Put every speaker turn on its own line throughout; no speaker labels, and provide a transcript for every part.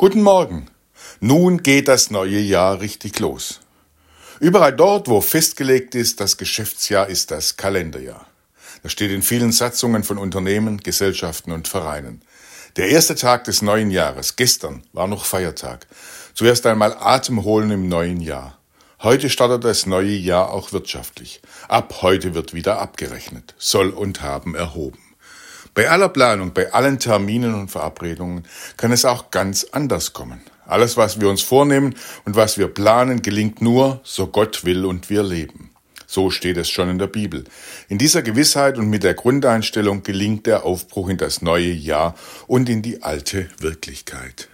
Guten Morgen. Nun geht das neue Jahr richtig los. Überall dort, wo festgelegt ist, das Geschäftsjahr ist das Kalenderjahr. Das steht in vielen Satzungen von Unternehmen, Gesellschaften und Vereinen. Der erste Tag des neuen Jahres, gestern, war noch Feiertag. Zuerst einmal Atem holen im neuen Jahr. Heute startet das neue Jahr auch wirtschaftlich. Ab heute wird wieder abgerechnet, soll und haben erhoben. Bei aller Planung, bei allen Terminen und Verabredungen kann es auch ganz anders kommen. Alles, was wir uns vornehmen und was wir planen, gelingt nur, so Gott will und wir leben. So steht es schon in der Bibel. In dieser Gewissheit und mit der Grundeinstellung gelingt der Aufbruch in das neue Jahr und in die alte Wirklichkeit.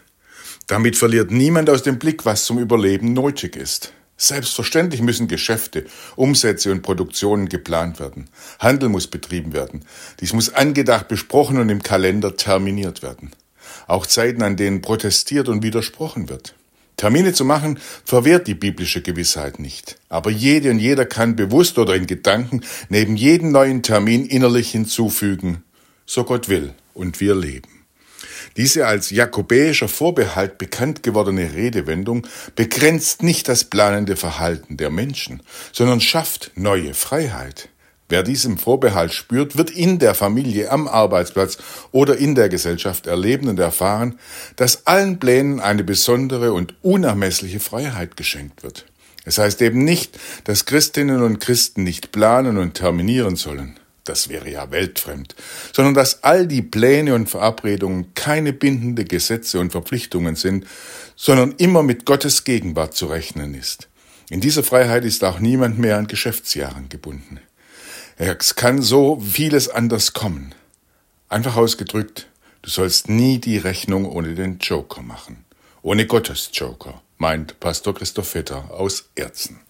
Damit verliert niemand aus dem Blick, was zum Überleben nötig ist. Selbstverständlich müssen Geschäfte, Umsätze und Produktionen geplant werden. Handel muss betrieben werden. Dies muss angedacht, besprochen und im Kalender terminiert werden. Auch Zeiten, an denen protestiert und widersprochen wird. Termine zu machen, verwehrt die biblische Gewissheit nicht. Aber jede und jeder kann bewusst oder in Gedanken neben jedem neuen Termin innerlich hinzufügen, so Gott will und wir leben. Diese als jakobäischer Vorbehalt bekannt gewordene Redewendung begrenzt nicht das planende Verhalten der Menschen, sondern schafft neue Freiheit. Wer diesem Vorbehalt spürt, wird in der Familie, am Arbeitsplatz oder in der Gesellschaft erleben und erfahren, dass allen Plänen eine besondere und unermessliche Freiheit geschenkt wird. Es heißt eben nicht, dass Christinnen und Christen nicht planen und terminieren sollen das wäre ja weltfremd, sondern dass all die Pläne und Verabredungen keine bindende Gesetze und Verpflichtungen sind, sondern immer mit Gottes Gegenwart zu rechnen ist. In dieser Freiheit ist auch niemand mehr an Geschäftsjahren gebunden. Es kann so vieles anders kommen. Einfach ausgedrückt, du sollst nie die Rechnung ohne den Joker machen. Ohne Gottes Joker, meint Pastor Christoph Vetter aus Erzen.